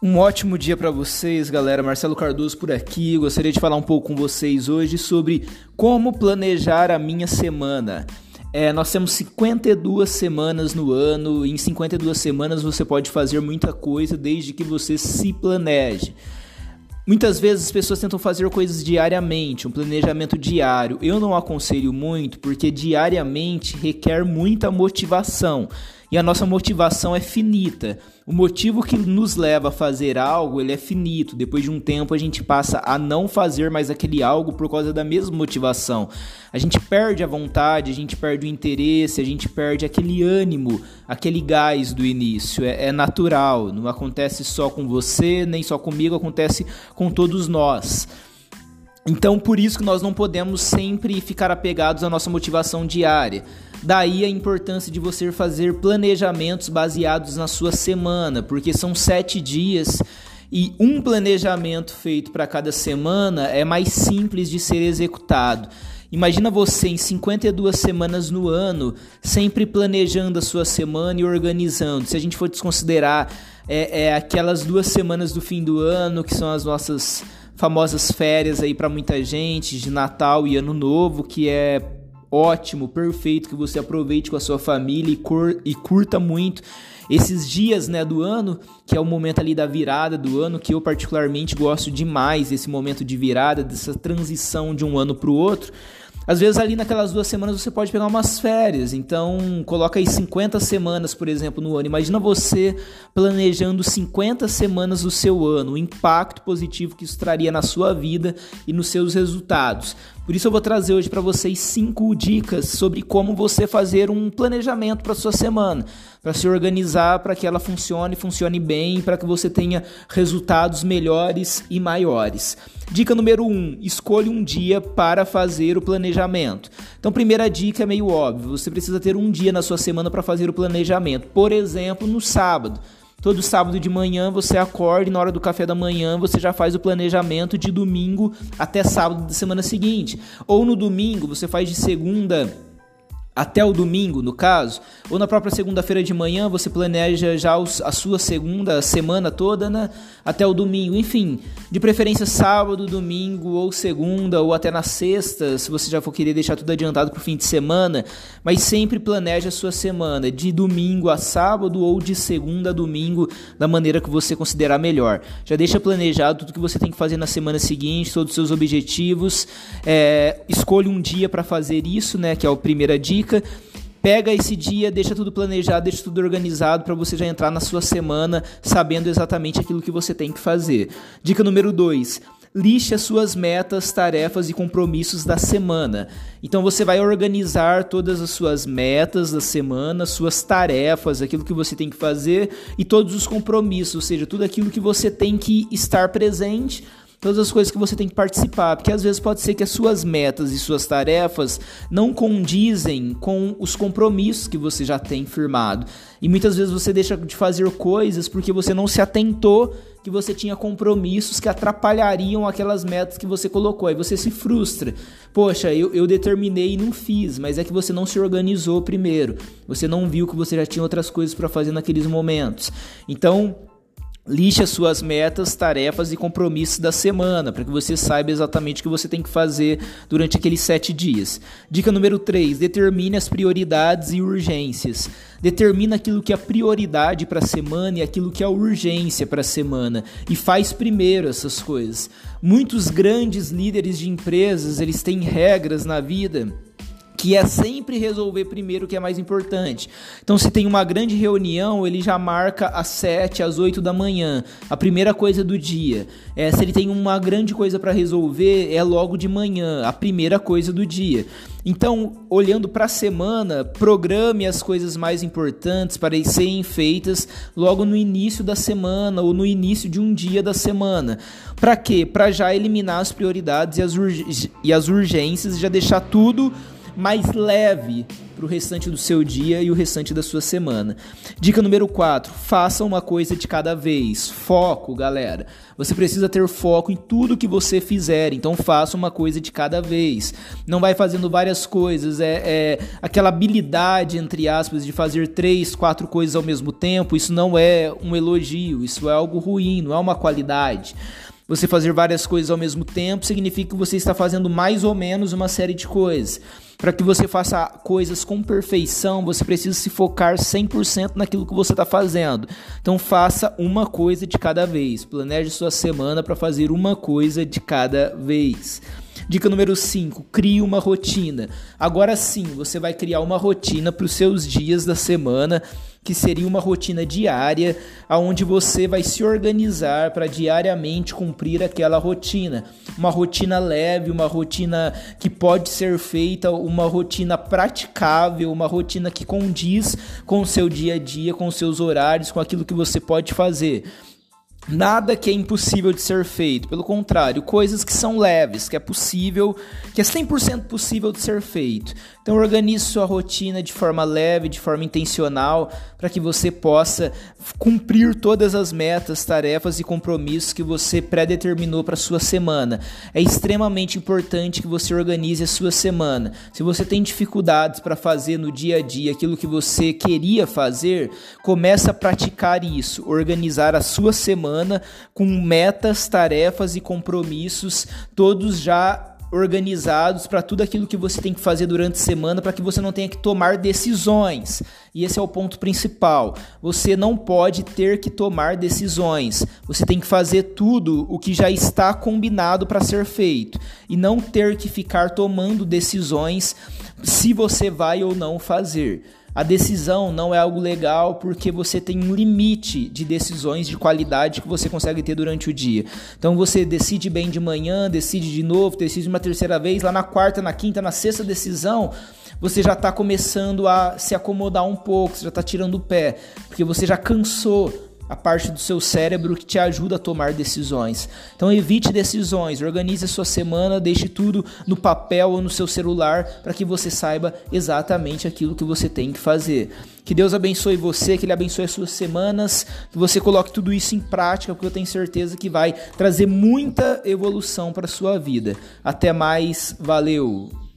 Um ótimo dia para vocês, galera. Marcelo Cardoso por aqui. Gostaria de falar um pouco com vocês hoje sobre como planejar a minha semana. É, nós temos 52 semanas no ano. E em 52 semanas você pode fazer muita coisa desde que você se planeje. Muitas vezes as pessoas tentam fazer coisas diariamente, um planejamento diário. Eu não aconselho muito porque diariamente requer muita motivação e a nossa motivação é finita. O motivo que nos leva a fazer algo, ele é finito. Depois de um tempo a gente passa a não fazer mais aquele algo por causa da mesma motivação. A gente perde a vontade, a gente perde o interesse, a gente perde aquele ânimo, aquele gás do início. É, é natural, não acontece só com você, nem só comigo, acontece com todos nós. Então, por isso que nós não podemos sempre ficar apegados à nossa motivação diária. Daí a importância de você fazer planejamentos baseados na sua semana, porque são sete dias e um planejamento feito para cada semana é mais simples de ser executado. Imagina você em 52 semanas no ano, sempre planejando a sua semana e organizando. Se a gente for desconsiderar é, é aquelas duas semanas do fim do ano, que são as nossas famosas férias aí para muita gente, de Natal e Ano Novo, que é ótimo, perfeito, que você aproveite com a sua família e, e curta muito esses dias né, do ano, que é o momento ali da virada do ano, que eu particularmente gosto demais desse momento de virada, dessa transição de um ano para o outro. Às vezes ali naquelas duas semanas você pode pegar umas férias, então coloca aí 50 semanas, por exemplo, no ano. Imagina você planejando 50 semanas do seu ano, o impacto positivo que isso traria na sua vida e nos seus resultados. Por isso eu vou trazer hoje para vocês cinco dicas sobre como você fazer um planejamento para sua semana, para se organizar para que ela funcione, funcione bem, para que você tenha resultados melhores e maiores. Dica número 1: um, escolha um dia para fazer o planejamento. Então, primeira dica é meio óbvio: você precisa ter um dia na sua semana para fazer o planejamento. Por exemplo, no sábado. Todo sábado de manhã você acorda e na hora do café da manhã você já faz o planejamento de domingo até sábado da semana seguinte. Ou no domingo você faz de segunda até o domingo, no caso, ou na própria segunda-feira de manhã você planeja já a sua segunda semana toda, né? Até o domingo, enfim, de preferência sábado, domingo ou segunda ou até na sexta, se você já for querer deixar tudo adiantado para o fim de semana, mas sempre planeje a sua semana de domingo a sábado ou de segunda a domingo da maneira que você considerar melhor. Já deixa planejado tudo que você tem que fazer na semana seguinte, todos os seus objetivos, é, escolha um dia para fazer isso, né? Que é a primeira dica dica. Pega esse dia, deixa tudo planejado, deixa tudo organizado para você já entrar na sua semana sabendo exatamente aquilo que você tem que fazer. Dica número 2 liste as suas metas, tarefas e compromissos da semana. Então você vai organizar todas as suas metas da semana, suas tarefas, aquilo que você tem que fazer e todos os compromissos, ou seja, tudo aquilo que você tem que estar presente todas as coisas que você tem que participar, porque às vezes pode ser que as suas metas e suas tarefas não condizem com os compromissos que você já tem firmado. E muitas vezes você deixa de fazer coisas porque você não se atentou que você tinha compromissos que atrapalhariam aquelas metas que você colocou. Aí você se frustra. Poxa, eu, eu determinei e não fiz, mas é que você não se organizou primeiro. Você não viu que você já tinha outras coisas para fazer naqueles momentos. Então, Liste as suas metas, tarefas e compromissos da semana, para que você saiba exatamente o que você tem que fazer durante aqueles sete dias. Dica número 3: determine as prioridades e urgências. Determina aquilo que é prioridade para a semana e aquilo que é urgência para a semana. E faz primeiro essas coisas. Muitos grandes líderes de empresas, eles têm regras na vida que é sempre resolver primeiro o que é mais importante. Então, se tem uma grande reunião, ele já marca às 7, às 8 da manhã, a primeira coisa do dia. É, se ele tem uma grande coisa para resolver, é logo de manhã, a primeira coisa do dia. Então, olhando para a semana, programe as coisas mais importantes para serem feitas logo no início da semana ou no início de um dia da semana. Para quê? Para já eliminar as prioridades e as, e as urgências já deixar tudo mais leve para o restante do seu dia e o restante da sua semana. Dica número 4: faça uma coisa de cada vez. Foco, galera. Você precisa ter foco em tudo que você fizer, então faça uma coisa de cada vez. Não vai fazendo várias coisas, é, é aquela habilidade, entre aspas, de fazer três, quatro coisas ao mesmo tempo. Isso não é um elogio, isso é algo ruim, não é uma qualidade. Você fazer várias coisas ao mesmo tempo significa que você está fazendo mais ou menos uma série de coisas. Para que você faça coisas com perfeição, você precisa se focar 100% naquilo que você está fazendo. Então faça uma coisa de cada vez. Planeje sua semana para fazer uma coisa de cada vez. Dica número 5: crie uma rotina. Agora sim, você vai criar uma rotina para os seus dias da semana, que seria uma rotina diária, aonde você vai se organizar para diariamente cumprir aquela rotina. Uma rotina leve, uma rotina que pode ser feita, uma rotina praticável, uma rotina que condiz com o seu dia a dia, com os seus horários, com aquilo que você pode fazer. Nada que é impossível de ser feito, pelo contrário, coisas que são leves, que é possível, que é 100% possível de ser feito. Então organize sua rotina de forma leve, de forma intencional, para que você possa cumprir todas as metas, tarefas e compromissos que você predeterminou para sua semana. É extremamente importante que você organize a sua semana. Se você tem dificuldades para fazer no dia a dia aquilo que você queria fazer, comece a praticar isso, organizar a sua semana com metas, tarefas e compromissos todos já organizados para tudo aquilo que você tem que fazer durante a semana para que você não tenha que tomar decisões. E esse é o ponto principal. Você não pode ter que tomar decisões. Você tem que fazer tudo o que já está combinado para ser feito e não ter que ficar tomando decisões se você vai ou não fazer. A decisão não é algo legal porque você tem um limite de decisões de qualidade que você consegue ter durante o dia. Então você decide bem de manhã, decide de novo, decide uma terceira vez, lá na quarta, na quinta, na sexta decisão, você já está começando a se acomodar um pouco, você já está tirando o pé, porque você já cansou a parte do seu cérebro que te ajuda a tomar decisões. Então evite decisões, organize a sua semana, deixe tudo no papel ou no seu celular para que você saiba exatamente aquilo que você tem que fazer. Que Deus abençoe você, que Ele abençoe as suas semanas, que você coloque tudo isso em prática, porque eu tenho certeza que vai trazer muita evolução para a sua vida. Até mais, valeu!